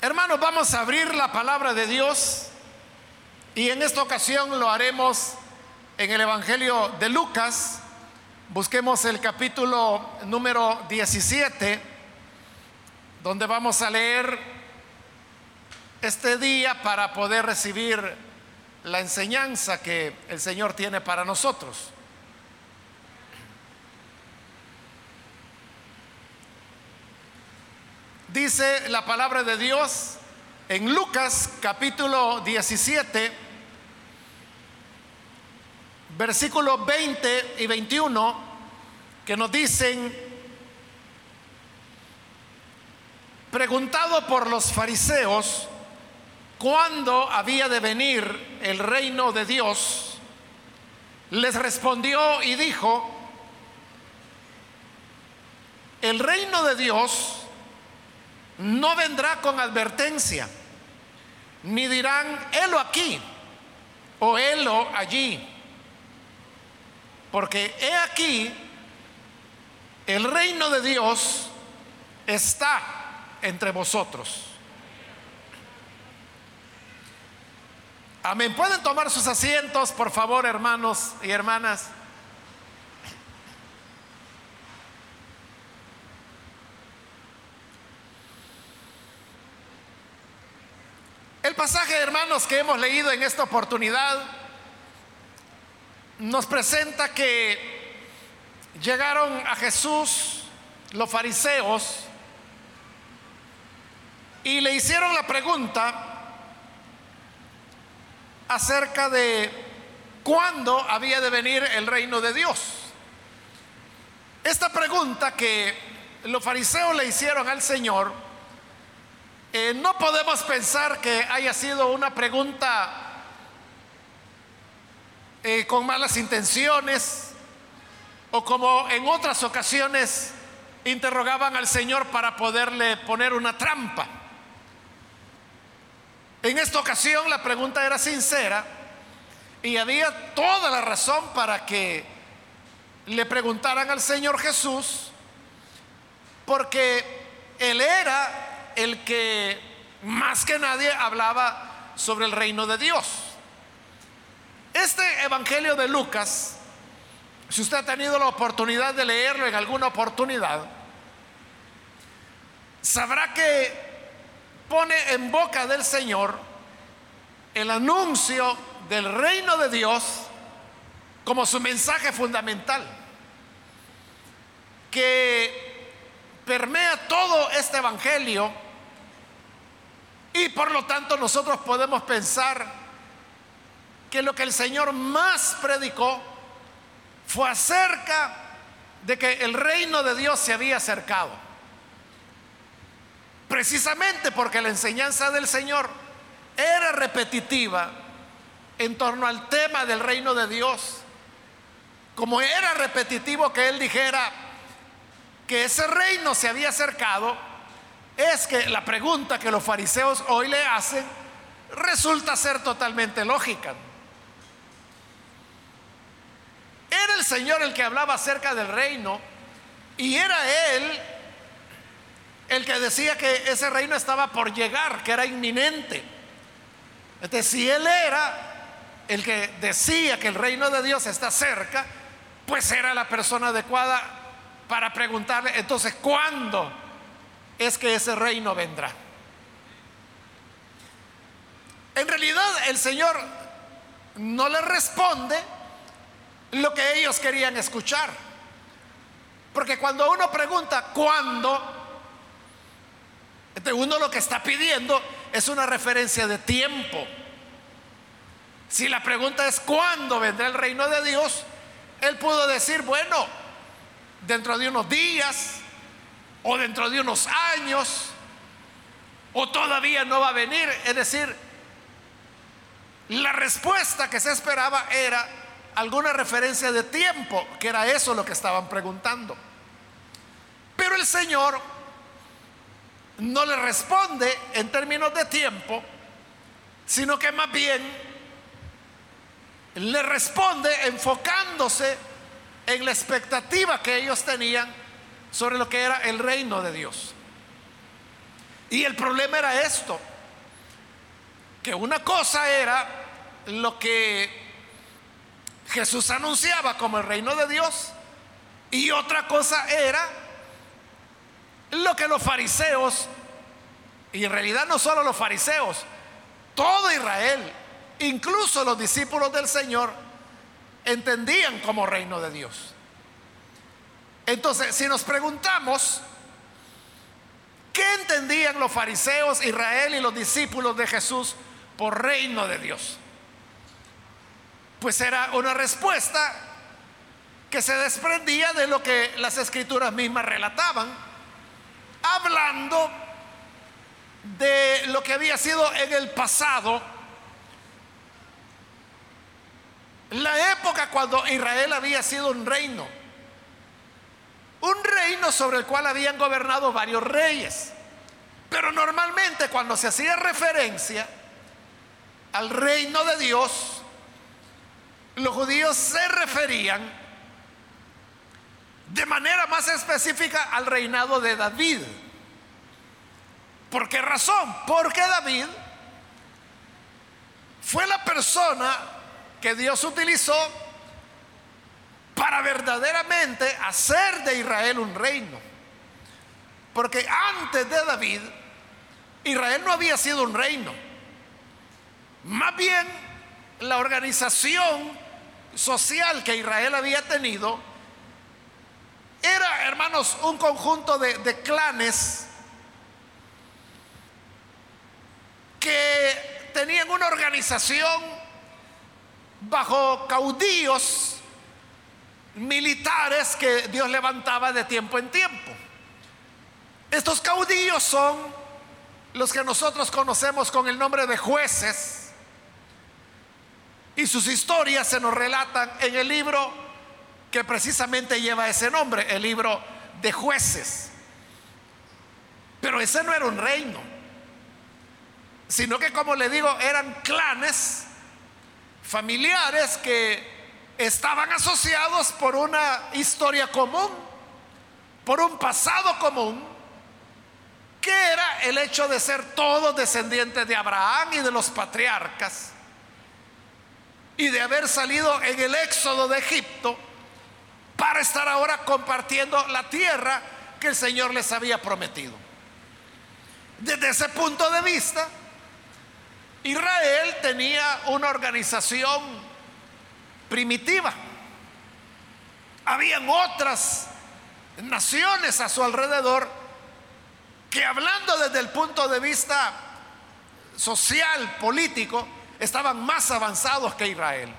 Hermanos, vamos a abrir la palabra de Dios y en esta ocasión lo haremos en el Evangelio de Lucas. Busquemos el capítulo número 17, donde vamos a leer este día para poder recibir la enseñanza que el Señor tiene para nosotros. Dice la palabra de Dios en Lucas capítulo 17, versículos 20 y 21, que nos dicen, preguntado por los fariseos, ¿cuándo había de venir el reino de Dios? Les respondió y dijo, el reino de Dios no vendrá con advertencia, ni dirán, helo aquí o helo allí, porque he aquí, el reino de Dios está entre vosotros. Amén. ¿Pueden tomar sus asientos, por favor, hermanos y hermanas? El pasaje, hermanos, que hemos leído en esta oportunidad nos presenta que llegaron a Jesús los fariseos y le hicieron la pregunta acerca de cuándo había de venir el reino de Dios. Esta pregunta que los fariseos le hicieron al Señor, eh, no podemos pensar que haya sido una pregunta eh, con malas intenciones o como en otras ocasiones interrogaban al Señor para poderle poner una trampa. En esta ocasión la pregunta era sincera y había toda la razón para que le preguntaran al Señor Jesús, porque Él era el que más que nadie hablaba sobre el reino de Dios. Este Evangelio de Lucas, si usted ha tenido la oportunidad de leerlo en alguna oportunidad, sabrá que pone en boca del Señor el anuncio del reino de Dios como su mensaje fundamental, que permea todo este Evangelio y por lo tanto nosotros podemos pensar que lo que el Señor más predicó fue acerca de que el reino de Dios se había acercado. Precisamente porque la enseñanza del Señor era repetitiva en torno al tema del reino de Dios. Como era repetitivo que Él dijera que ese reino se había acercado, es que la pregunta que los fariseos hoy le hacen resulta ser totalmente lógica. Era el Señor el que hablaba acerca del reino y era Él el que decía que ese reino estaba por llegar, que era inminente. Entonces, si Él era el que decía que el reino de Dios está cerca, pues era la persona adecuada para preguntarle, entonces, ¿cuándo? Es que ese reino vendrá. En realidad el Señor no le responde lo que ellos querían escuchar. Porque cuando uno pregunta cuándo, uno lo que está pidiendo es una referencia de tiempo. Si la pregunta es cuándo vendrá el reino de Dios, él pudo decir, bueno, dentro de unos días, o dentro de unos años, o todavía no va a venir. Es decir, la respuesta que se esperaba era alguna referencia de tiempo, que era eso lo que estaban preguntando. Pero el Señor no le responde en términos de tiempo, sino que más bien le responde enfocándose en la expectativa que ellos tenían sobre lo que era el reino de Dios. Y el problema era esto, que una cosa era lo que Jesús anunciaba como el reino de Dios y otra cosa era lo que los fariseos, y en realidad no solo los fariseos, todo Israel, incluso los discípulos del Señor, entendían como reino de Dios. Entonces, si nos preguntamos, ¿qué entendían los fariseos, Israel y los discípulos de Jesús por reino de Dios? Pues era una respuesta que se desprendía de lo que las escrituras mismas relataban, hablando de lo que había sido en el pasado, la época cuando Israel había sido un reino, un reino sobre el cual habían gobernado varios reyes. Pero normalmente cuando se hacía referencia al reino de Dios, los judíos se referían de manera más específica al reinado de David. ¿Por qué razón? Porque David fue la persona que Dios utilizó para verdaderamente hacer de Israel un reino. Porque antes de David, Israel no había sido un reino. Más bien, la organización social que Israel había tenido era, hermanos, un conjunto de, de clanes que tenían una organización bajo caudillos militares que Dios levantaba de tiempo en tiempo. Estos caudillos son los que nosotros conocemos con el nombre de jueces y sus historias se nos relatan en el libro que precisamente lleva ese nombre, el libro de jueces. Pero ese no era un reino, sino que como le digo, eran clanes familiares que estaban asociados por una historia común, por un pasado común, que era el hecho de ser todos descendientes de Abraham y de los patriarcas, y de haber salido en el éxodo de Egipto para estar ahora compartiendo la tierra que el Señor les había prometido. Desde ese punto de vista, Israel tenía una organización primitiva. Habían otras naciones a su alrededor que hablando desde el punto de vista social, político, estaban más avanzados que Israel.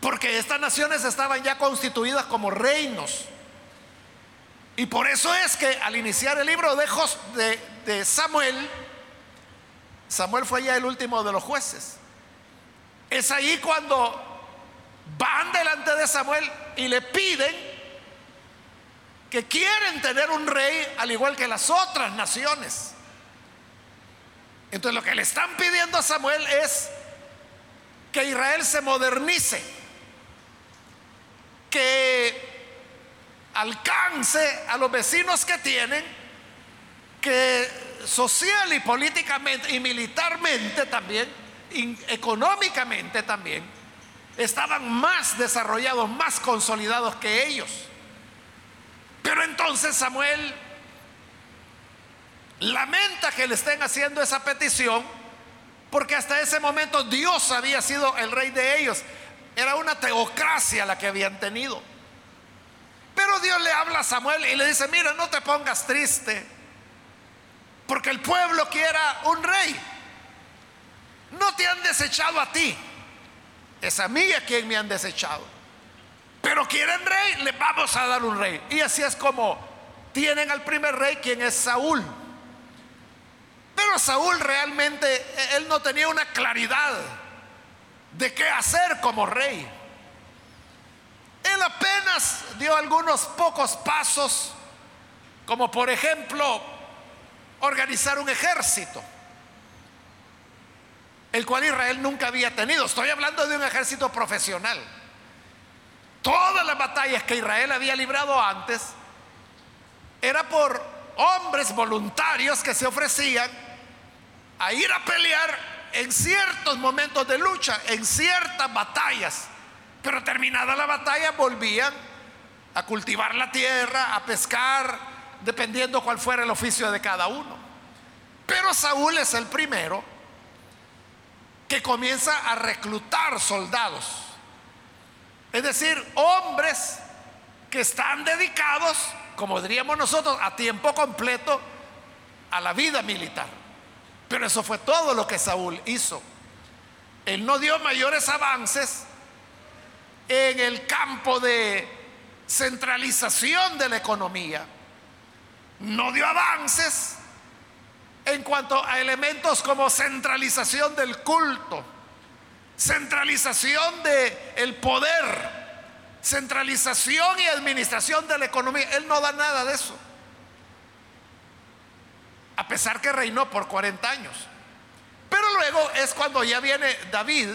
Porque estas naciones estaban ya constituidas como reinos. Y por eso es que al iniciar el libro de, de, de Samuel, Samuel fue ya el último de los jueces. Es ahí cuando van delante de Samuel y le piden que quieren tener un rey al igual que las otras naciones. Entonces lo que le están pidiendo a Samuel es que Israel se modernice, que alcance a los vecinos que tienen, que social y políticamente y militarmente también, económicamente también, estaban más desarrollados, más consolidados que ellos. Pero entonces Samuel lamenta que le estén haciendo esa petición porque hasta ese momento Dios había sido el rey de ellos. Era una teocracia la que habían tenido. Pero Dios le habla a Samuel y le dice, mira, no te pongas triste, porque el pueblo quiera un rey. No te han desechado a ti, es a mí a quien me han desechado. Pero quieren rey, le vamos a dar un rey. Y así es como tienen al primer rey, quien es Saúl. Pero Saúl realmente, e, él no tenía una claridad de qué hacer como rey. Él apenas dio algunos pocos pasos, como por ejemplo organizar un ejército el cual Israel nunca había tenido. Estoy hablando de un ejército profesional. Todas las batallas que Israel había librado antes era por hombres voluntarios que se ofrecían a ir a pelear en ciertos momentos de lucha, en ciertas batallas. Pero terminada la batalla volvían a cultivar la tierra, a pescar, dependiendo cuál fuera el oficio de cada uno. Pero Saúl es el primero que comienza a reclutar soldados. Es decir, hombres que están dedicados, como diríamos nosotros, a tiempo completo a la vida militar. Pero eso fue todo lo que Saúl hizo. Él no dio mayores avances en el campo de centralización de la economía. No dio avances en cuanto a elementos como centralización del culto, centralización del el poder, centralización y administración de la economía. Él no da nada de eso a pesar que reinó por 40 años. Pero luego es cuando ya viene David.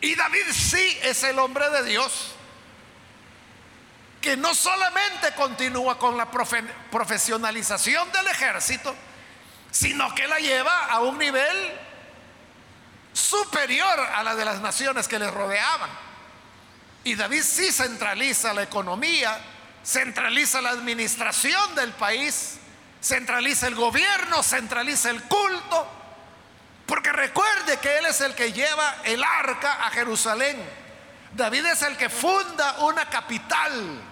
Y David sí es el hombre de Dios que no solamente continúa con la profesionalización del ejército, sino que la lleva a un nivel superior a la de las naciones que le rodeaban. Y David sí centraliza la economía, centraliza la administración del país, centraliza el gobierno, centraliza el culto, porque recuerde que Él es el que lleva el arca a Jerusalén. David es el que funda una capital.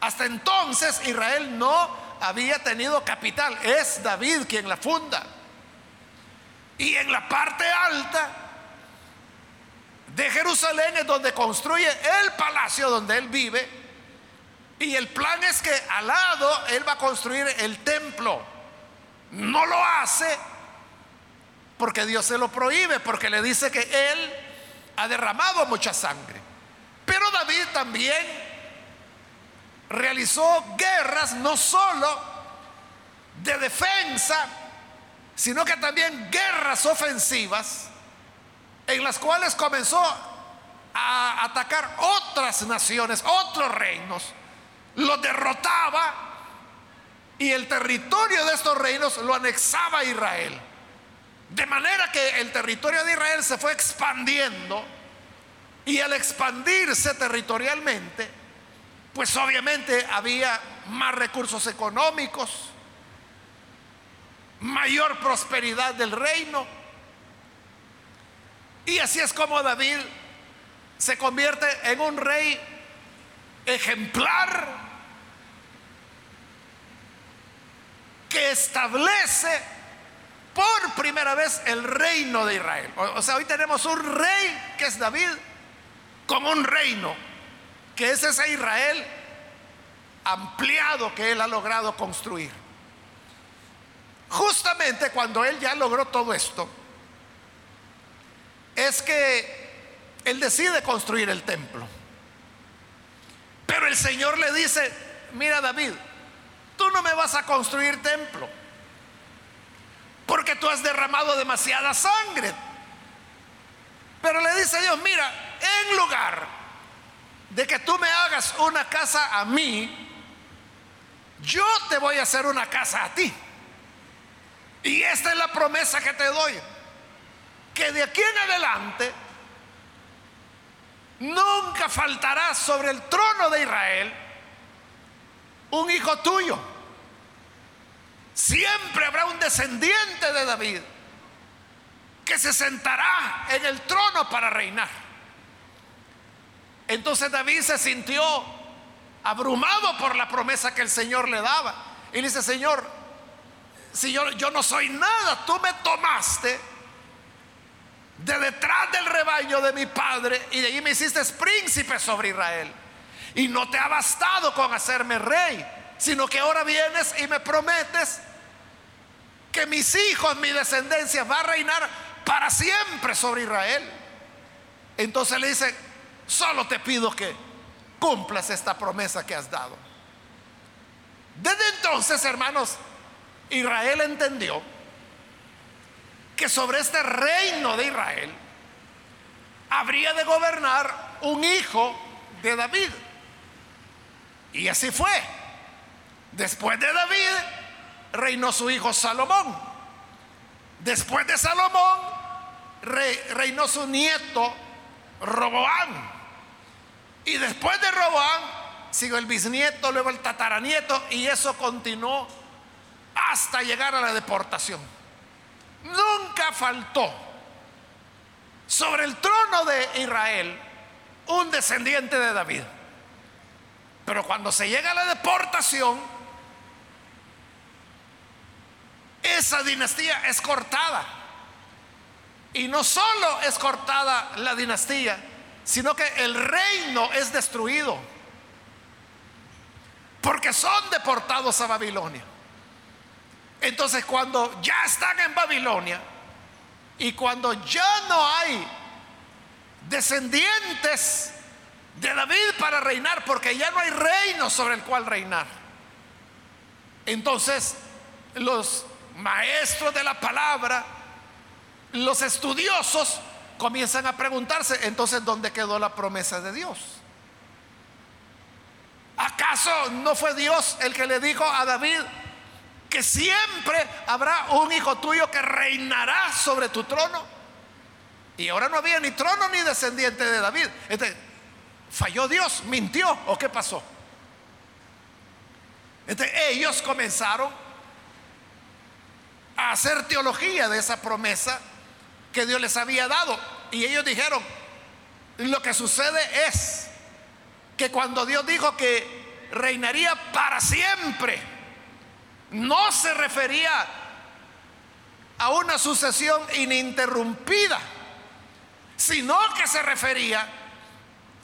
Hasta entonces Israel no había tenido capital, es David quien la funda. Y en la parte alta de Jerusalén es donde construye el palacio donde él vive y el plan es que al lado Él va a construir el templo. No lo hace porque Dios se lo prohíbe, porque le dice que Él ha derramado mucha sangre. Pero David también realizó guerras no solo de defensa, sino que también guerras ofensivas en las cuales comenzó a atacar otras naciones, otros reinos lo derrotaba y el territorio de estos reinos lo anexaba a Israel. De manera que el territorio de Israel se fue expandiendo y al expandirse territorialmente, pues obviamente había más recursos económicos, mayor prosperidad del reino. Y así es como David se convierte en un rey ejemplar que establece por primera vez el reino de Israel. O, sea, hoy tenemos un rey que es David como un reino, que es ese Israel ampliado que él ha logrado construir. Justamente cuando él ya logró todo esto, es que él decide construir el templo. Pero el Señor le dice, mira David, tú no me vas a construir templo, porque tú has derramado demasiada sangre. Pero le dice Dios, mira, en lugar de que tú me hagas una casa a mí, yo te voy a hacer una casa a ti. Y esta es la promesa que te doy, que de aquí en adelante nunca faltará sobre el trono de Israel un hijo tuyo. Siempre habrá un descendiente de David que se sentará en el trono para reinar. Entonces David se sintió abrumado por la promesa que el Señor le daba. Y le dice, Señor, si yo, yo no soy nada, tú me tomaste de detrás del rebaño de mi padre y de ahí me hiciste príncipe sobre Israel. Y no te ha bastado con hacerme rey, sino que ahora vienes y me prometes que mis hijos, mi descendencia va a reinar para siempre sobre Israel. Entonces le dice, solo te pido que cumplas esta promesa que has dado. Desde entonces, hermanos, Israel entendió que sobre este reino de Israel habría de gobernar un hijo de David. Y así fue. Después de David reinó su hijo Salomón. Después de Salomón reinó su nieto Roboán. Y después de Roboán siguió el bisnieto, luego el tataranieto y eso continuó hasta llegar a la deportación. Nunca faltó sobre el trono de Israel un descendiente de David. Pero cuando se llega a la deportación, esa dinastía es cortada. Y no solo es cortada la dinastía, sino que el reino es destruido. Porque son deportados a Babilonia. Entonces cuando ya están en Babilonia y cuando ya no hay descendientes de David para reinar, porque ya no hay reino sobre el cual reinar. Entonces los maestros de la palabra, los estudiosos, comienzan a preguntarse, entonces, ¿dónde quedó la promesa de Dios? ¿Acaso no fue Dios el que le dijo a David que siempre habrá un hijo tuyo que reinará sobre tu trono? Y ahora no había ni trono ni descendiente de David. ¿Falló Dios? ¿Mintió? ¿O qué pasó? Este, ellos comenzaron a hacer teología de esa promesa que Dios les había dado. Y ellos dijeron, lo que sucede es que cuando Dios dijo que reinaría para siempre, no se refería a una sucesión ininterrumpida, sino que se refería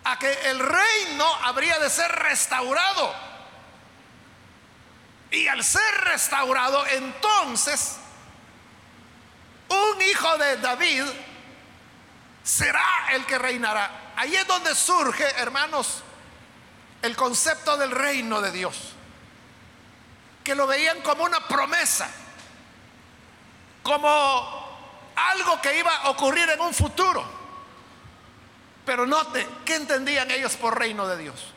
a que el reino habría de ser restaurado. Y al ser restaurado, entonces un hijo de David será el que reinará. Ahí es donde surge, hermanos, el concepto del reino de Dios, que lo veían como una promesa, como algo que iba a ocurrir en un futuro. Pero note, ¿qué entendían ellos por reino de Dios?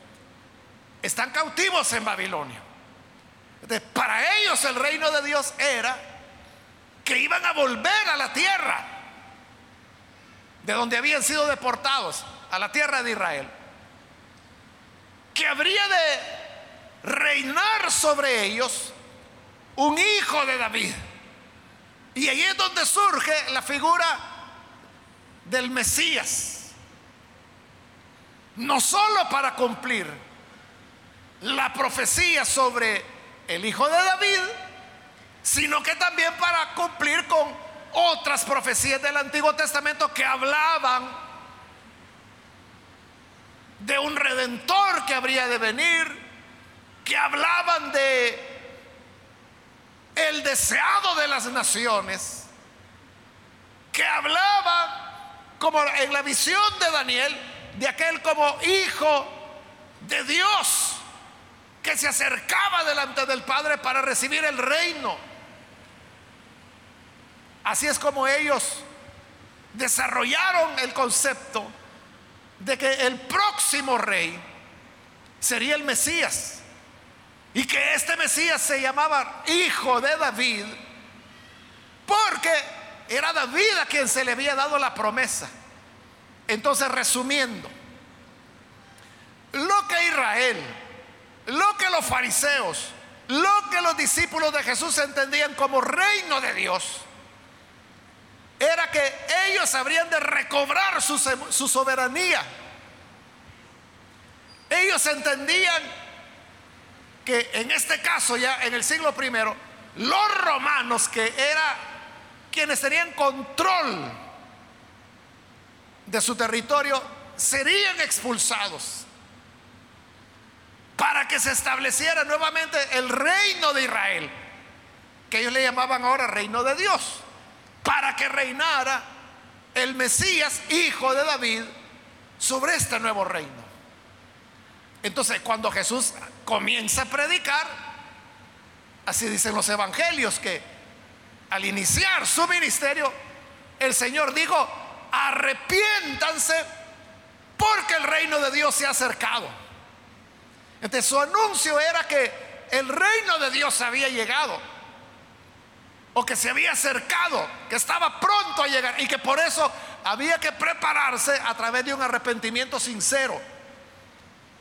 Están cautivos en Babilonia. para ellos el reino de Dios era que iban a volver a la tierra de donde habían sido deportados, a la tierra de Israel, que habría de reinar sobre ellos un hijo de David. Y ahí es donde surge la figura del Mesías. No solo para cumplir la profecía sobre el hijo de David, sino que también para cumplir con otras profecías del Antiguo Testamento que hablaban de un redentor que habría de venir, que hablaban de el deseado de las naciones, que hablaban como en la visión de Daniel de aquel como hijo de Dios que se acercaba delante del Padre para recibir el reino. Así es como ellos desarrollaron el concepto de que el próximo rey sería el Mesías y que este Mesías se llamaba hijo de David porque era David a quien se le había dado la promesa. Entonces, resumiendo, lo que Israel, lo que los fariseos, lo que los discípulos de Jesús entendían como reino de Dios, era que ellos habrían de recobrar su, soberanía. Ellos entendían que en este caso ya en el siglo primero, los romanos que eran quienes tenían control de su territorio serían expulsados para que se estableciera nuevamente el reino de Israel, que ellos le llamaban ahora reino de Dios para que reinara el Mesías, hijo de David, sobre este nuevo reino. Entonces, cuando Jesús comienza a predicar, así dicen los evangelios, que al iniciar su ministerio, el Señor dijo, arrepiéntanse porque el reino de Dios se ha acercado. Entonces su anuncio era que el reino de Dios había llegado o que se había acercado, que estaba pronto a llegar y que por eso había que prepararse a través de un arrepentimiento sincero.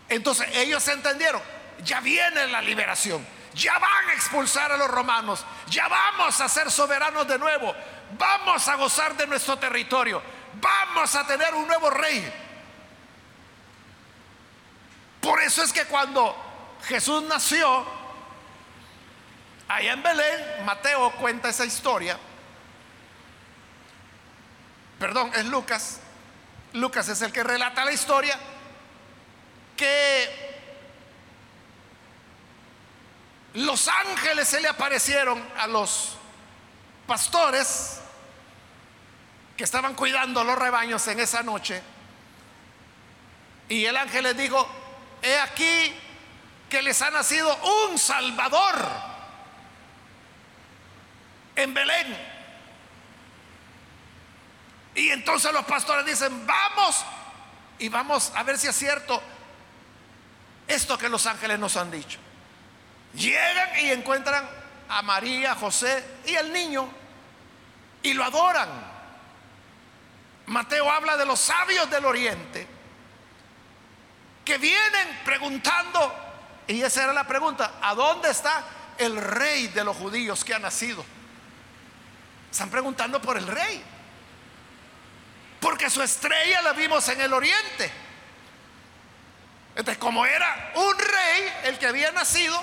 Entonces ellos entendieron, ya viene la liberación, ya van a expulsar a los romanos, ya vamos a ser soberanos de nuevo, vamos a gozar de nuestro territorio, vamos a tener un nuevo rey. Por eso es que cuando Jesús nació, allá en Belén, Mateo cuenta esa historia, perdón, es Lucas, Lucas es el que relata la historia, que los ángeles se le aparecieron a los pastores que estaban cuidando los rebaños en esa noche. Y el ángel les dijo, he aquí que les ha nacido un Salvador en Belén. Y entonces los pastores dicen, vamos y vamos a ver si es cierto esto que los ángeles nos han dicho. Llegan y encuentran a María, José y el niño y lo adoran. Mateo habla de los sabios del oriente que vienen preguntando, y esa era la pregunta, ¿a dónde está el rey de los judíos que ha nacido? Están preguntando por el rey, porque su estrella la vimos en el oriente. Entonces, como era un rey el que había nacido,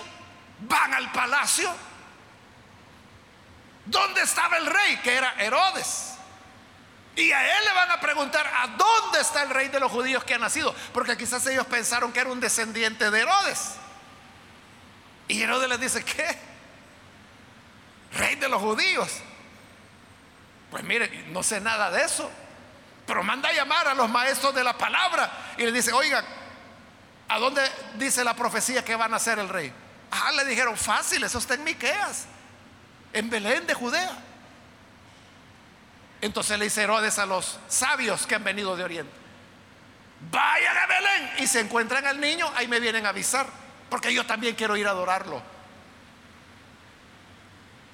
van al palacio. ¿Dónde estaba el rey? Que era Herodes. Y a él le van a preguntar, ¿a dónde está el rey de los judíos que ha nacido? Porque quizás ellos pensaron que era un descendiente de Herodes. Y Herodes les dice, ¿qué? Rey de los judíos. Pues mire, no sé nada de eso. Pero manda a llamar a los maestros de la palabra y le dice, oigan, ¿a dónde dice la profecía que va a nacer el rey? Ah, le dijeron, fácil, eso está en Miqueas, en Belén de Judea. Entonces le dice Herodes a los sabios que han venido de Oriente, vayan a Belén y se encuentran al niño, ahí me vienen a avisar, porque yo también quiero ir a adorarlo.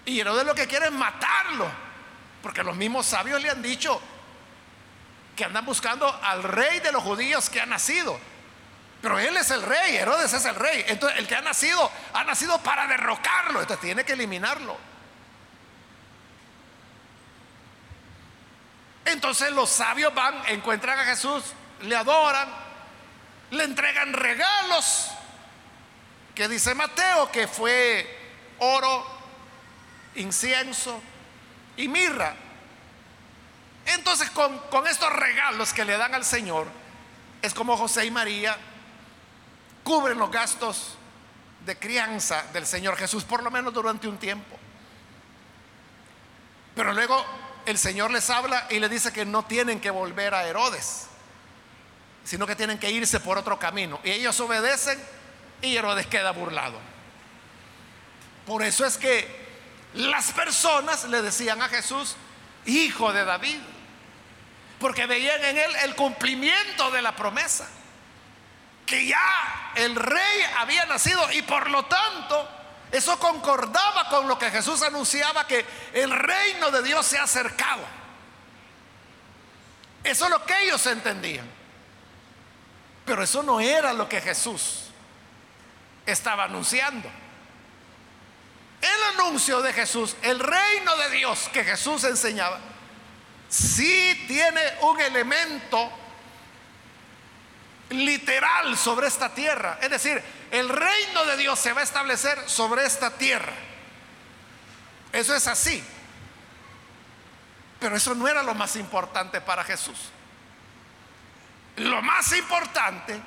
Y Herodes lo que quiere es matarlo, porque los mismos sabios le han dicho que andan buscando al rey de los judíos que ha nacido. Pero él es el rey, Herodes es el rey. Entonces el que ha nacido, ha nacido para derrocarlo. Entonces tiene que eliminarlo. Entonces los sabios van, encuentran a Jesús, le adoran, le entregan regalos, que dice Mateo que fue oro, incienso y mirra. Entonces con, con estos regalos que le dan al Señor, es como José y María cubren los gastos de crianza del Señor Jesús, por lo menos durante un tiempo. Pero luego el Señor les habla y les dice que no tienen que volver a Herodes, sino que tienen que irse por otro camino. Y ellos obedecen y Herodes queda burlado. Por eso es que las personas le decían a Jesús, hijo de David, porque veían en él el cumplimiento de la promesa que ya el rey había nacido y por lo tanto eso concordaba con lo que Jesús anunciaba que el reino de Dios se ha acercado. Eso es lo que ellos entendían. Pero eso no era lo que Jesús estaba anunciando. El anuncio de Jesús, el reino de Dios que Jesús enseñaba, sí tiene un elemento literal sobre esta tierra. Es decir, el reino de Dios se va a establecer sobre esta tierra. Eso es así. Pero eso no era lo más importante para Jesús. Lo más importante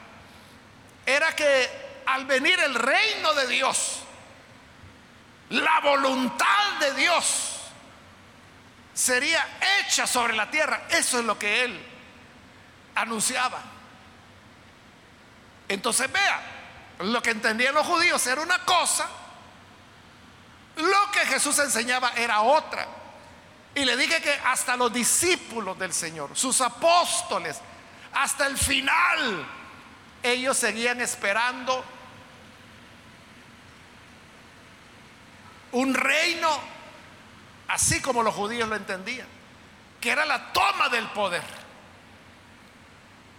era que al venir el reino de Dios, la voluntad de Dios sería hecha sobre la tierra. Eso es lo que él anunciaba. Entonces vea, lo que entendían los judíos era una cosa, lo que Jesús enseñaba era otra. Y le dije que hasta los discípulos del Señor, sus apóstoles, hasta el final, ellos seguían esperando un reino así como los judíos lo entendían, que era la toma del poder.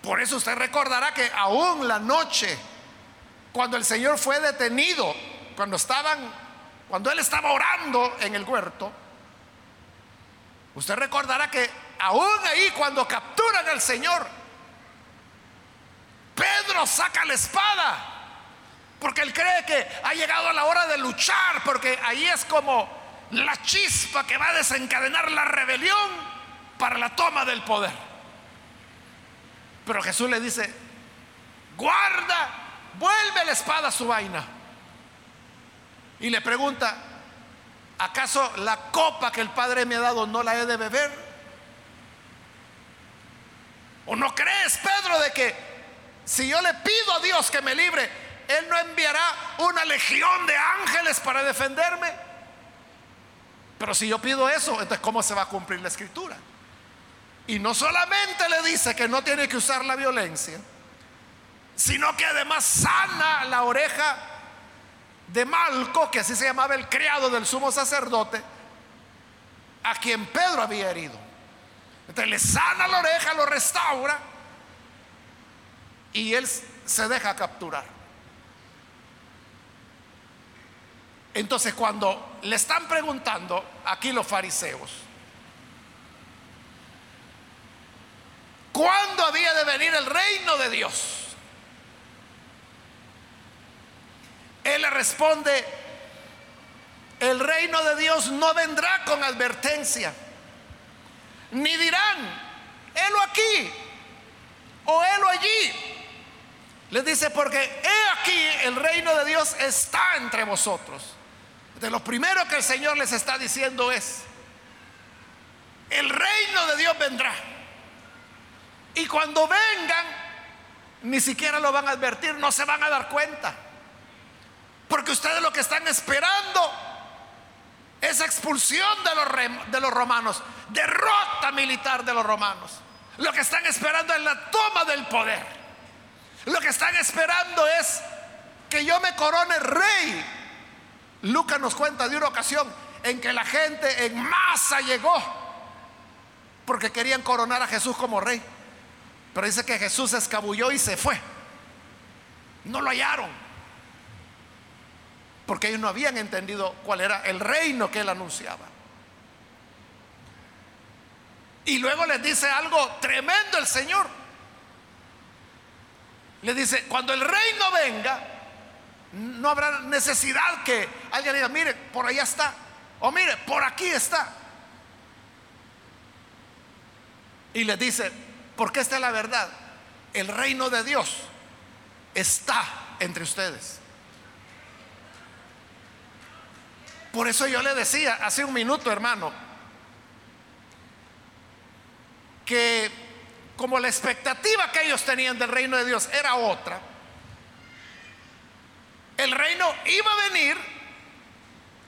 Por eso usted recordará que aún la noche, cuando el Señor fue detenido, cuando estaban, cuando él estaba orando en el huerto, usted recordará que aún ahí cuando capturan al Señor, Pedro saca la espada, porque él cree que ha llegado la hora de luchar, porque ahí es como la chispa que va a desencadenar la rebelión para la toma del poder. Pero Jesús le dice, guarda, vuelve la espada a su vaina. Y le pregunta, ¿acaso la copa que el Padre me ha dado no la he de beber? ¿O no crees, Pedro, de que si yo le pido a Dios que me libre, Él no enviará una legión de ángeles para defenderme? Pero si yo pido eso, entonces ¿cómo se va a cumplir la escritura? Y no solamente le dice que no tiene que usar la violencia, sino que además sana la oreja de Malco, que así se llamaba el criado del sumo sacerdote, a quien Pedro había herido. Entonces le sana la oreja, lo restaura y él se deja capturar. Entonces cuando le están preguntando aquí los fariseos, ¿cuándo había de venir el reino de Dios? Él le responde, el reino de Dios no vendrá con advertencia, ni dirán, helo aquí o helo allí. Les dice, porque he aquí el reino de Dios está entre vosotros. De lo primero que el Señor les está diciendo es, el reino de Dios vendrá. Y cuando vengan, ni siquiera lo van a advertir, no se van a dar cuenta. Porque ustedes lo que están esperando es expulsión de los, de los romanos, derrota militar de los romanos. Lo que están esperando es la toma del poder. Lo que están esperando es que yo me corone rey. Lucas nos cuenta de una ocasión en que la gente en masa llegó porque querían coronar a Jesús como rey. Pero dice que Jesús se escabulló y se fue. No lo hallaron porque ellos no habían entendido cuál era el reino que él anunciaba. Y luego les dice algo tremendo el Señor. Le dice, cuando el reino venga, no habrá necesidad que alguien diga, mire, por allá está, o mire, por aquí está. Y les dice, porque esta es la verdad, el reino de Dios está entre ustedes. Por eso yo le decía hace un minuto, hermano, que como la expectativa que ellos tenían del reino de Dios era otra, el reino iba a venir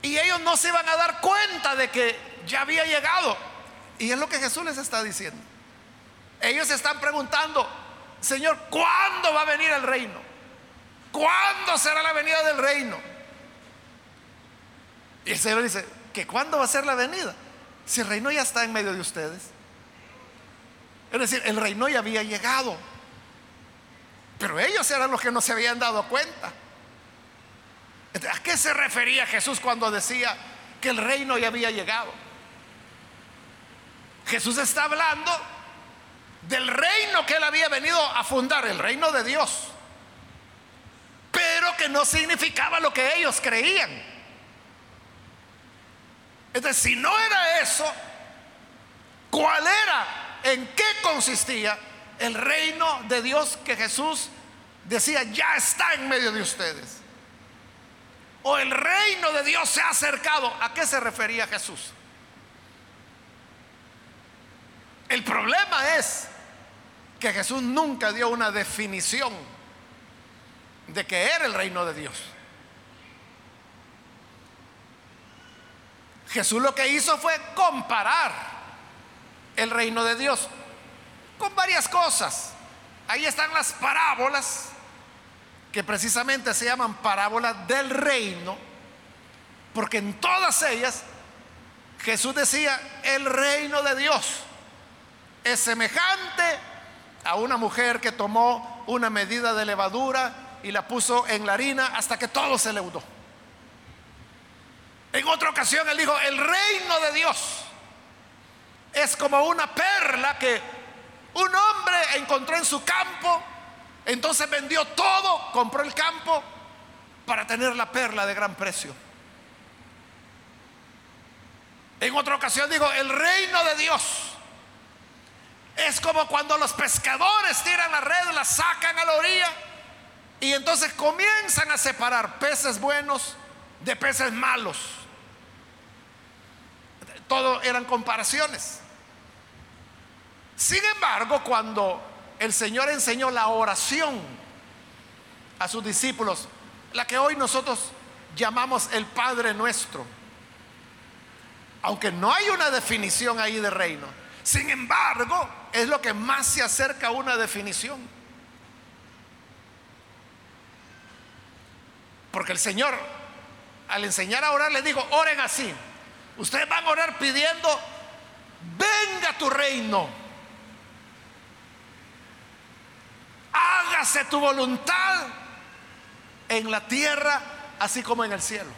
y ellos no se iban a dar cuenta de que ya había llegado. Y es lo que Jesús les está diciendo. Ellos están preguntando, Señor, ¿cuándo va a venir el reino? ¿Cuándo será la venida del reino? Y el Señor dice, ¿que cuándo va a ser la venida? Si el reino ya está en medio de ustedes. Es decir, el reino ya había llegado. Pero ellos eran los que no se habían dado cuenta. ¿A qué se refería Jesús cuando decía que el reino ya había llegado? Jesús está hablando del reino que él había venido a fundar, el reino de Dios. Pero que no significaba lo que ellos creían. Entonces, si no era eso, ¿cuál era? ¿En qué consistía el reino de Dios que Jesús decía ya está en medio de ustedes? O el reino de Dios se ha acercado. ¿A qué se refería Jesús? El problema es que Jesús nunca dio una definición de que era el reino de Dios. Jesús lo que hizo fue comparar el reino de Dios con varias cosas. Ahí están las parábolas, que precisamente se llaman parábolas del reino, Porque en todas ellas Jesús decía, el reino de Dios es semejante a una mujer que tomó una medida de levadura y la puso en la harina hasta que todo se leudó. En otra ocasión él dijo, el reino de Dios es como una perla que un hombre encontró en su campo, entonces vendió todo, compró el campo para tener la perla de gran precio. En otra ocasión dijo, el reino de Dios es como cuando los pescadores tiran la red, la sacan a la orilla y entonces comienzan a separar peces buenos de peces malos. Todo eran comparaciones. Sin embargo, cuando el Señor enseñó la oración a sus discípulos, la que hoy nosotros llamamos el Padre nuestro, aunque no hay una definición ahí de reino, sin embargo, es lo que más se acerca a una definición. Porque el Señor, al enseñar a orar, le digo, oren así. Ustedes van a orar pidiendo, venga tu reino. Hágase tu voluntad en la tierra, así como en el cielo.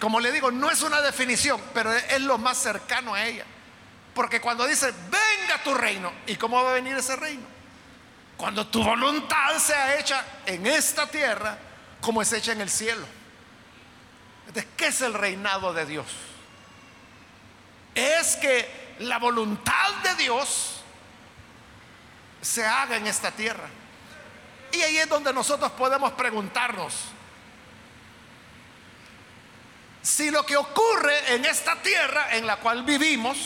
Como le digo, no es una definición, pero es lo más cercano a ella. Porque cuando dice, venga tu reino, ¿y cómo va a venir ese reino? Cuando tu voluntad sea hecha en esta tierra como es hecha en el cielo. Entonces, ¿qué es el reinado de Dios? Es que la voluntad de Dios se haga en esta tierra. Y ahí es donde nosotros podemos preguntarnos si lo que ocurre en esta tierra en la cual vivimos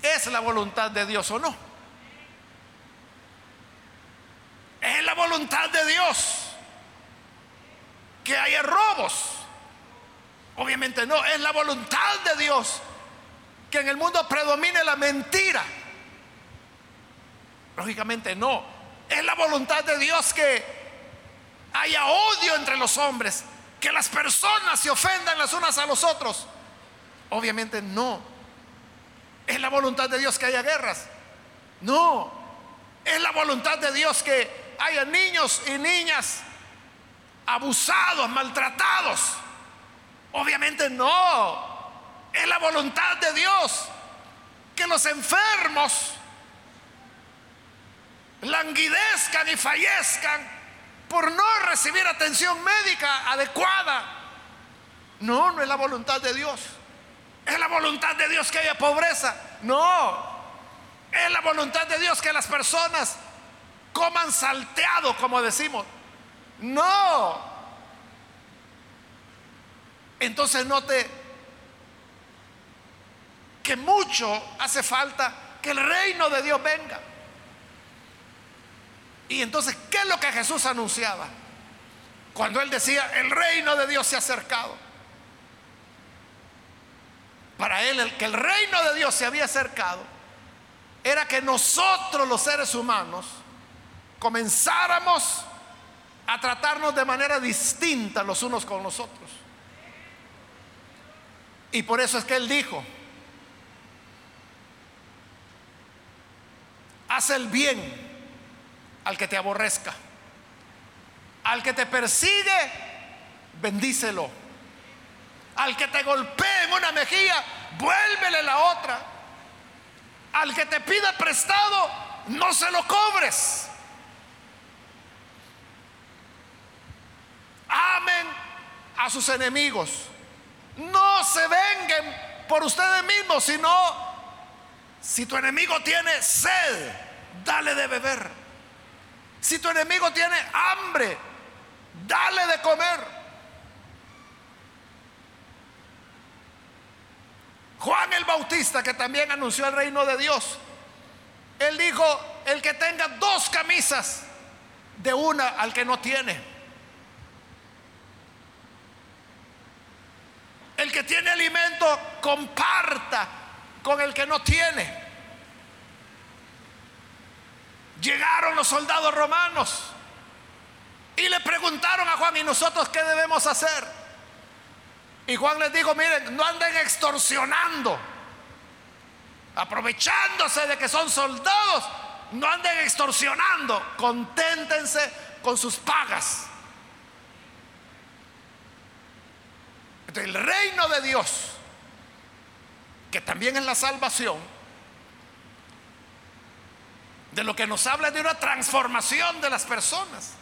es la voluntad de Dios o no. Es la voluntad de Dios que haya robos. Obviamente no, es la voluntad de Dios que en el mundo predomine la mentira. Lógicamente no. Es la voluntad de Dios que haya odio entre los hombres, que las personas se ofendan las unas a los otros. Obviamente no. ¿Es la voluntad de Dios que haya guerras? No. ¿Es la voluntad de Dios que haya niños y niñas abusados, maltratados? Obviamente no. Es la voluntad de Dios que los enfermos languidezcan y fallezcan por no recibir atención médica adecuada. No, no es la voluntad de Dios. ¿Es la voluntad de Dios que haya pobreza? No. Es la voluntad de Dios que las personas coman salteado, como decimos. No. Entonces note que mucho hace falta que el reino de Dios venga. Y entonces, ¿qué es lo que Jesús anunciaba? Cuando él decía, el reino de Dios se ha acercado para él el, que el reino de Dios se había acercado era que nosotros los seres humanos comenzáramos a tratarnos de manera distinta los unos con los otros. Y por eso es que él dijo, haz el bien al que te aborrezca, al que te persigue, bendícelo al que te golpee en una mejilla, vuélvele la otra. Al que te pida prestado, no se lo cobres. Amen a sus enemigos. No se venguen por ustedes mismos, sino si tu enemigo tiene sed, dale de beber. Si tu enemigo tiene hambre, dale de comer. Juan el Bautista, que también anunció el reino de Dios, él dijo, el que tenga dos camisas, de una al que no tiene. El que tiene alimento, comparta con el que no tiene. Llegaron los soldados romanos Y le preguntaron a Juan, ¿y nosotros qué debemos hacer? Y Juan les dijo, miren, no anden extorsionando, aprovechándose de que son soldados, no anden extorsionando, conténtense con sus pagas. el reino de Dios, que también es la salvación, de lo que nos habla de una transformación de las personas.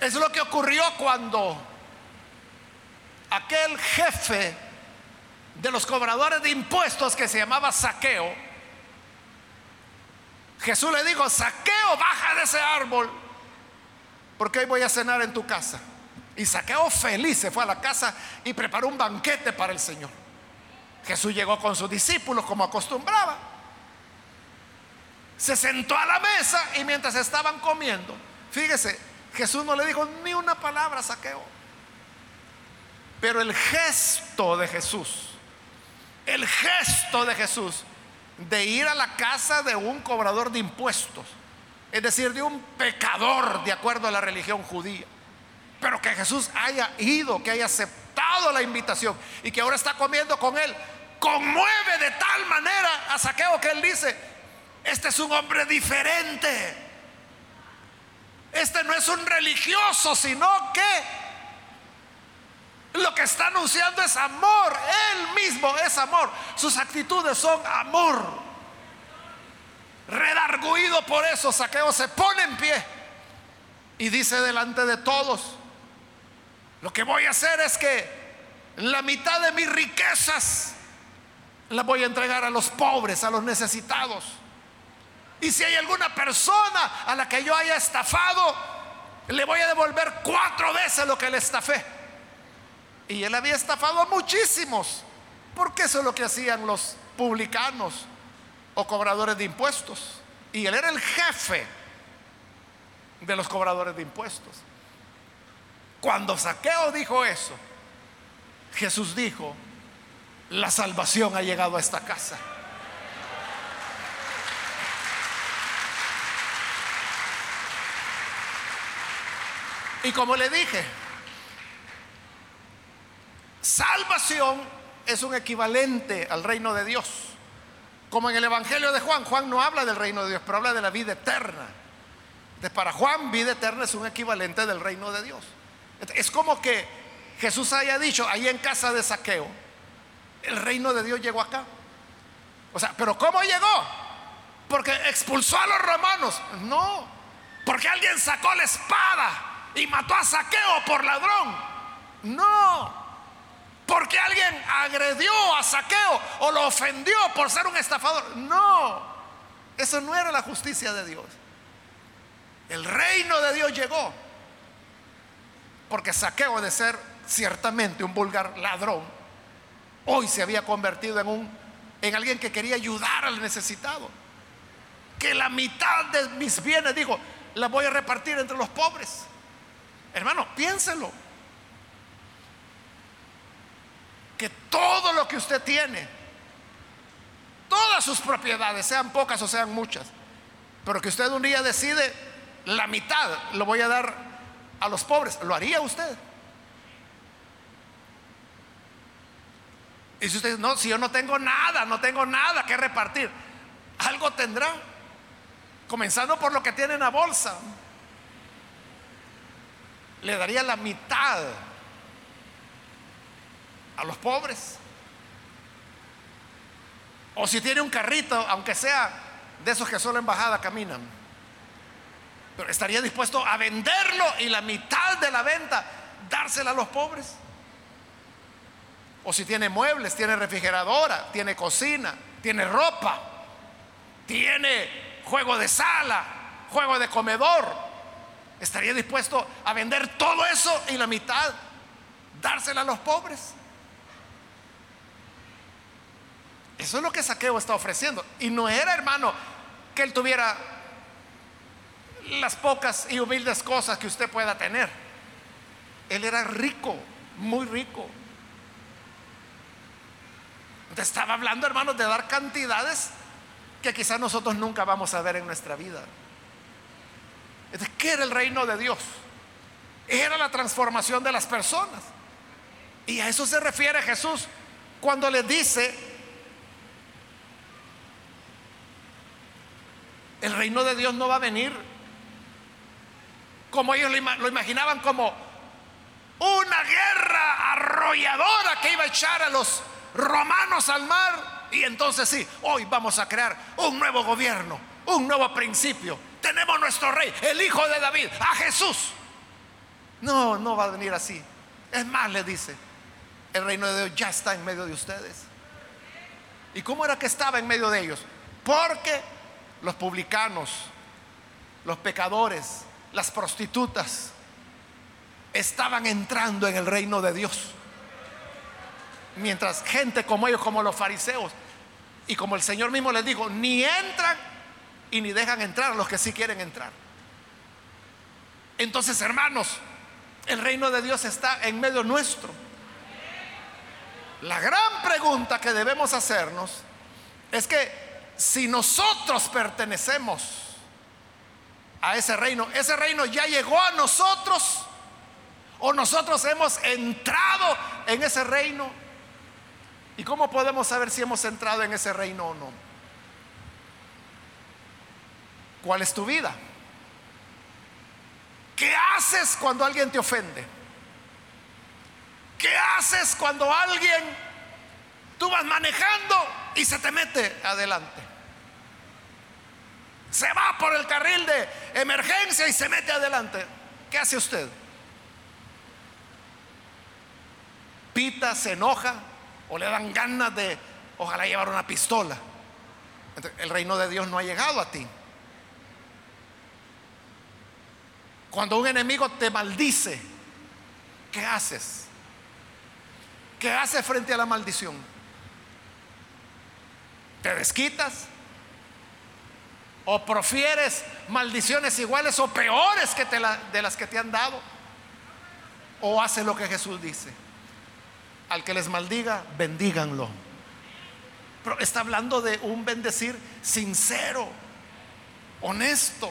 Es lo que ocurrió cuando aquel jefe de los cobradores de impuestos que se llamaba Saqueo, Jesús le dijo, Saqueo, baja de ese árbol, porque hoy voy a cenar en tu casa. Y Saqueo feliz se fue a la casa y preparó un banquete para el Señor. Jesús llegó con sus discípulos como acostumbraba. Se sentó a la mesa y mientras estaban comiendo, fíjese, Jesús no le dijo ni una palabra a Saqueo. Pero el gesto de Jesús, el gesto de Jesús de ir a la casa de un cobrador de impuestos, es decir, de un pecador de acuerdo a la religión judía, pero que Jesús haya ido, que haya aceptado la invitación y que ahora está comiendo con él, conmueve de tal manera a Saqueo que él dice, este es un hombre diferente. Este no es un religioso, sino que lo que está anunciando es amor. Él mismo es amor. Sus actitudes son amor. Redarguido por eso, Saqueo se pone en pie y dice delante de todos, lo que voy a hacer es que la mitad de mis riquezas las voy a entregar a los pobres, a los necesitados. Y si hay alguna persona a la que yo haya estafado, le voy a devolver cuatro veces lo que le estafé. Y él había estafado a muchísimos, porque eso es lo que hacían los publicanos o cobradores de impuestos. Y él era el jefe de los cobradores de impuestos. Cuando Saqueo dijo eso, Jesús dijo, la salvación ha llegado a esta casa. Y como le dije, salvación es un equivalente al reino de Dios. Como en el Evangelio de Juan, Juan no habla del reino de Dios, pero habla de la vida eterna. Entonces, para Juan, vida eterna es un equivalente del reino de Dios. Es como que Jesús haya dicho ahí en casa de saqueo, el reino de Dios llegó acá. O sea, pero ¿cómo llegó? Porque expulsó a los romanos. No, porque alguien sacó la espada y mató a saqueo por ladrón. No, porque alguien agredió a saqueo o lo ofendió por ser un estafador. No, eso no era la justicia de Dios. El reino de Dios llegó porque Saqueo de ser ciertamente un vulgar ladrón, hoy se había convertido en un en alguien que quería ayudar al necesitado. Que la mitad de mis bienes, dijo, la voy a repartir entre los pobres. Hermano, piénselo. Que todo lo que usted tiene, todas sus propiedades, sean pocas o sean muchas, pero que usted un día decide, la mitad lo voy a dar a los pobres. ¿Lo haría usted? Y si usted no, si yo no tengo nada, no tengo nada que repartir, algo tendrá. Comenzando por lo que tiene en la bolsa. Le daría la mitad a los pobres. O si tiene un carrito, aunque sea de esos que solo en bajada caminan pero estaría dispuesto a venderlo y la mitad de la venta dársela a los pobres. O si tiene muebles, tiene refrigeradora, tiene cocina, tiene ropa, tiene juego de sala, juego de comedor. Estaría dispuesto a vender todo eso y la mitad dársela a los pobres. Eso es lo que Saqueo está ofreciendo. Y no era, hermano, que él tuviera las pocas y humildes cosas que usted pueda tener. Él era rico, muy rico. Usted estaba hablando, hermanos, de dar cantidades que quizás nosotros nunca vamos a ver en nuestra vida. ¿Qué era el reino de Dios? era la transformación de las personas. Y a eso se refiere Jesús cuando les dice, el reino de Dios no va a venir como ellos lo imaginaban como una guerra arrolladora que iba a echar a los romanos al mar. Y entonces sí, hoy vamos a crear un nuevo gobierno, un nuevo principio. Tenemos nuestro rey, el hijo de David, a Jesús. No, no va a venir así. Es más, le dice, el reino de Dios ya está en medio de ustedes. ¿Y cómo era que estaba en medio de ellos? Porque los publicanos, los pecadores, las prostitutas, estaban entrando en el reino de Dios. Mientras gente como ellos, como los fariseos, y como el Señor mismo les dijo, ni entran y ni dejan entrar a los que sí quieren entrar. Entonces, hermanos, el reino de Dios está en medio nuestro. La gran pregunta que debemos hacernos es que si nosotros pertenecemos a ese reino, ese reino ya llegó a nosotros o nosotros hemos entrado en ese reino. ¿Y cómo podemos saber si hemos entrado en ese reino o no? ¿Cuál es tu vida? ¿Qué haces cuando alguien te ofende? ¿Qué haces cuando alguien, tú vas manejando y se te mete adelante? Se va por el carril de emergencia y se mete adelante. ¿Qué hace usted? Pita, se enoja o le dan ganas de, ojalá llevar una pistola. El reino de Dios no ha llegado a ti. Cuando un enemigo te maldice, ¿qué haces? ¿Qué haces frente a la maldición? ¿Te desquitas? ¿O profieres maldiciones iguales o peores que de las que te han dado? ¿O haces lo que Jesús dice? Al que les maldiga, bendíganlo. Pero está hablando de un bendecir sincero, honesto.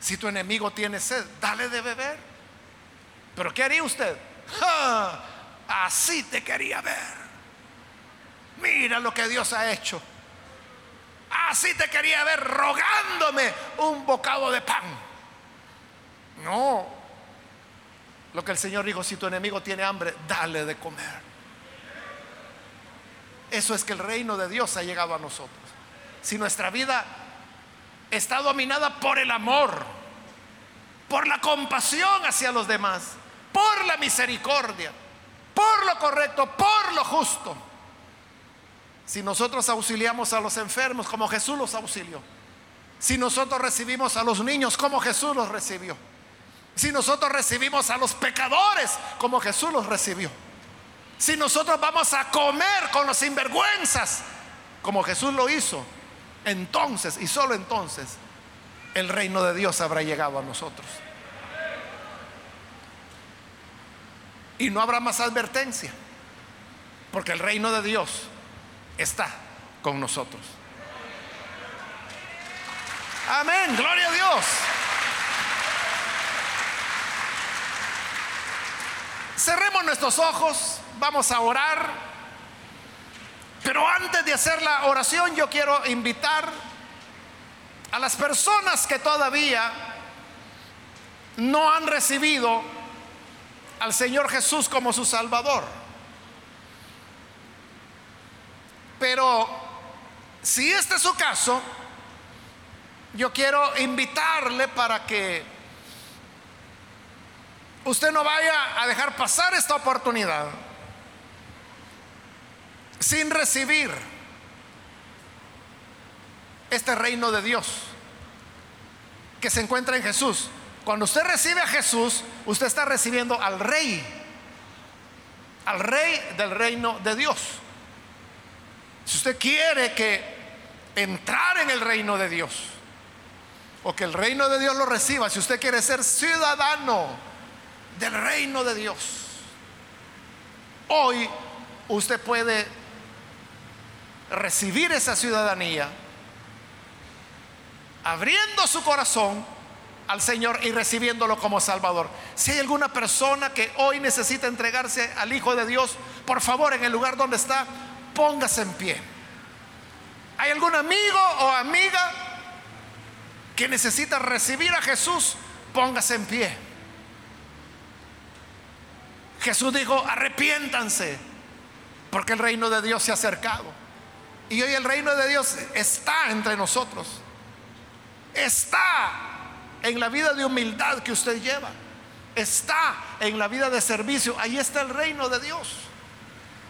Si tu enemigo tiene sed, dale de beber. Pero ¿qué haría usted? Así te quería ver. Mira lo que Dios ha hecho. Así te quería ver rogándome un bocado de pan. No. Lo que el Señor dijo, si tu enemigo tiene hambre, dale de comer. Eso es que el reino de Dios ha llegado a nosotros. Si nuestra vida está dominada por el amor, por la compasión hacia los demás, por la misericordia, por lo correcto, por lo justo. Si nosotros auxiliamos a los enfermos como Jesús los auxilió. Si nosotros recibimos a los niños como Jesús los recibió. Si nosotros recibimos a los pecadores como Jesús los recibió. Si nosotros vamos a comer con los sinvergüenzas como Jesús lo hizo, entonces y solo entonces el reino de Dios habrá llegado a nosotros. Y no habrá más advertencia, porque el reino de Dios está con nosotros. Amén, gloria a Dios. Cerremos nuestros ojos, vamos a orar. Pero antes de hacer la oración, yo quiero invitar a las personas que todavía no han recibido al Señor Jesús como su Salvador. Pero si este es su caso, yo quiero invitarle para que usted no vaya a dejar pasar esta oportunidad sin recibir este reino de Dios que se encuentra en Jesús. Cuando usted recibe a Jesús, usted está recibiendo al rey, al rey del reino de Dios. Si usted quiere que entrar en el reino de Dios, o que el reino de Dios lo reciba, si usted quiere ser ciudadano del reino de Dios, hoy usted puede recibir esa ciudadanía abriendo su corazón al Señor y recibiéndolo como Salvador. Si hay alguna persona que hoy necesita entregarse al Hijo de Dios, por favor, en el lugar donde está, póngase en pie. ¿Hay algún amigo o amiga que necesita recibir a Jesús? Póngase en pie. Jesús dijo, arrepiéntanse, porque el reino de Dios se ha acercado. Y hoy el reino de Dios está entre nosotros. Está en la vida de humildad que usted lleva. Está en la vida de servicio. Ahí está el reino de Dios.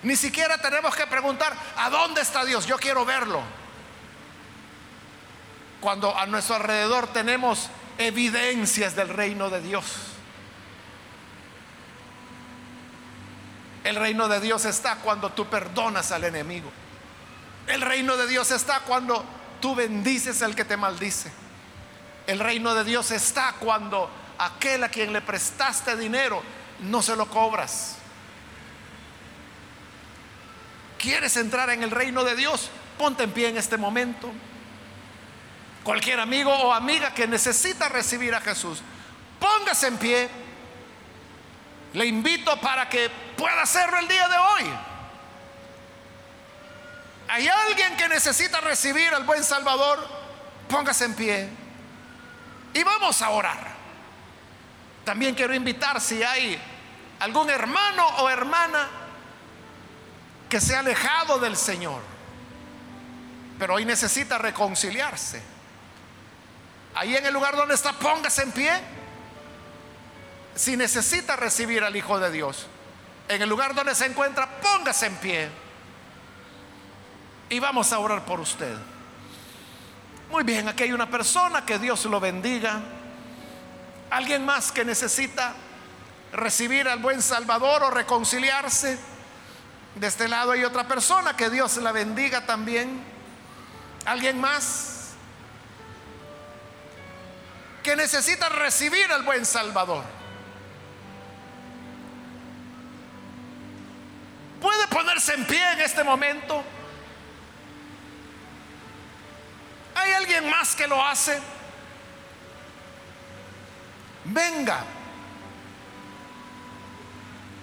Ni siquiera tenemos que preguntar, ¿a dónde está Dios? Yo quiero verlo. Cuando a nuestro alrededor tenemos evidencias del reino de Dios. El reino de Dios está cuando tú perdonas al enemigo. El reino de Dios está cuando tú bendices al que te maldice. El reino de Dios está cuando aquel a quien le prestaste dinero no se lo cobras. ¿Quieres entrar en el reino de Dios? Ponte en pie en este momento. Cualquier amigo o amiga que necesita recibir a Jesús, póngase en pie. Le invito para que pueda hacerlo el día de hoy. ¿Hay alguien que necesita recibir al buen Salvador? Póngase en pie. Y vamos a orar. También quiero invitar si hay algún hermano o hermana que se ha alejado del Señor, pero hoy necesita reconciliarse. Ahí en el lugar donde está, póngase en pie. Si necesita recibir al Hijo de Dios, en el lugar donde se encuentra, póngase en pie. Y vamos a orar por usted. Muy bien, aquí hay una persona, que Dios lo bendiga. Alguien más que necesita recibir al buen Salvador o reconciliarse. De este lado hay otra persona, que Dios la bendiga también. Alguien más que necesita recibir al buen Salvador. Puede ponerse en pie en este momento. ¿Hay alguien más que lo hace? Venga.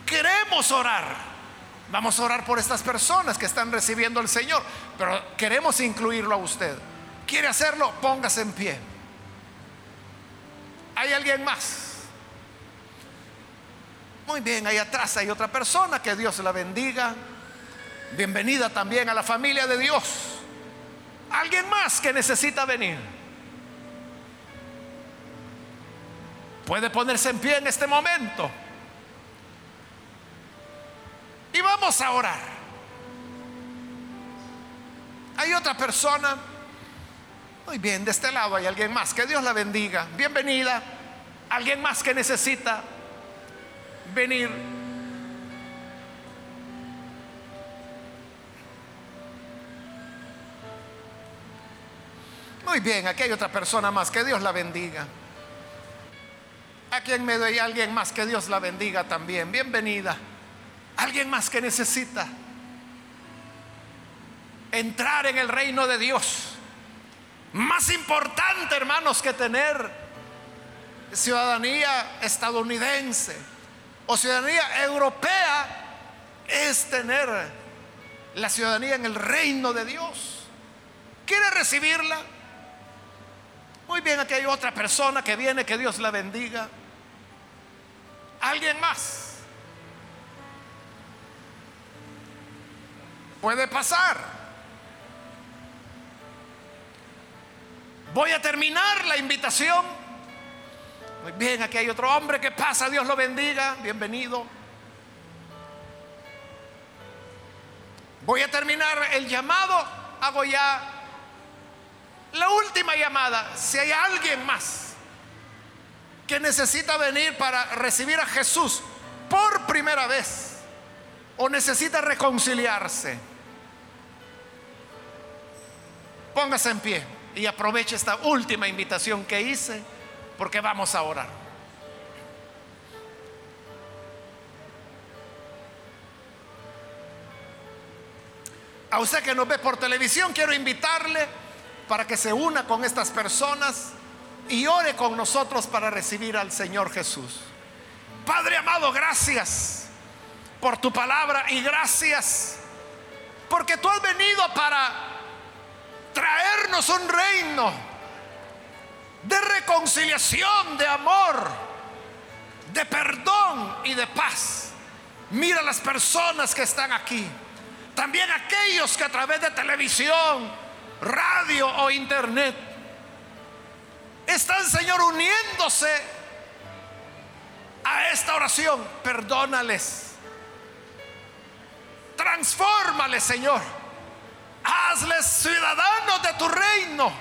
Queremos orar. Vamos a orar por estas personas que están recibiendo al Señor, pero queremos incluirlo a usted. ¿Quiere hacerlo? Póngase en pie. ¿Hay alguien más? Muy bien, ahí atrás hay otra persona, que Dios la bendiga. Bienvenida también a la familia de Dios. Alguien más que necesita venir. Puede ponerse en pie en este momento. Y vamos a orar. Hay otra persona. Muy bien, de este lado hay alguien más. Que Dios la bendiga. Bienvenida. Alguien más que necesita venir. Muy bien, aquí hay otra persona más, que Dios la bendiga. Aquí en medio hay alguien más, que Dios la bendiga también. Bienvenida. Alguien más que necesita entrar en el reino de Dios. Más importante, hermanos, que tener ciudadanía estadounidense o ciudadanía europea es tener la ciudadanía en el reino de Dios. ¿Quiere recibirla? Muy bien, aquí hay otra persona que viene, que Dios la bendiga. ¿Alguien más? Puede pasar. Voy a terminar la invitación. Muy bien, aquí hay otro hombre que pasa, Dios lo bendiga, bienvenido. Voy a terminar el llamado, hago ya la última llamada, si hay alguien más que necesita venir para recibir a Jesús por primera vez o necesita reconciliarse, póngase en pie y aproveche esta última invitación que hice porque vamos a orar. A usted que nos ve por televisión, quiero invitarle para que se una con estas personas y ore con nosotros para recibir al Señor Jesús. Padre amado, gracias por tu palabra y gracias porque tú has venido para traernos un reino de reconciliación, de amor, de perdón y de paz. Mira las personas que están aquí. También aquellos que a través de televisión, radio o internet están, Señor, uniéndose a esta oración. Perdónales. Transfórmales, Señor. Hazles ciudadanos de tu reino,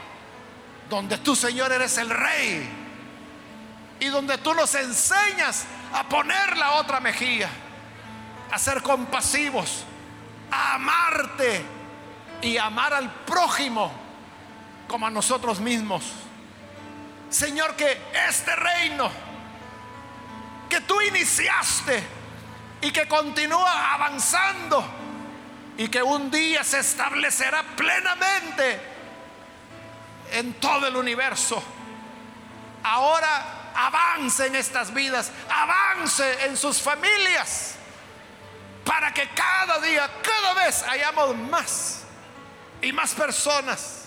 donde tú, Señor, eres el rey. Y donde tú nos enseñas a poner la otra mejilla, a ser compasivos, a amarte y amar al prójimo como a nosotros mismos. Señor, que este reino que tú iniciaste y que continúa avanzando y que un día se establecerá plenamente en todo el universo, ahora avance en estas vidas, avance en sus familias, para que cada día, cada vez hayamos más y más personas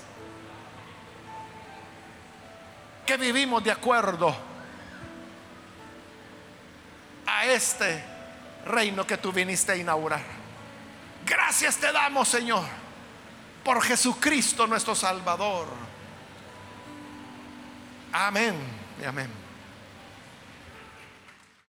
que vivimos de acuerdo a este reino que tú viniste a inaugurar. Gracias te damos, Señor, por Jesucristo nuestro Salvador. Amén y amén.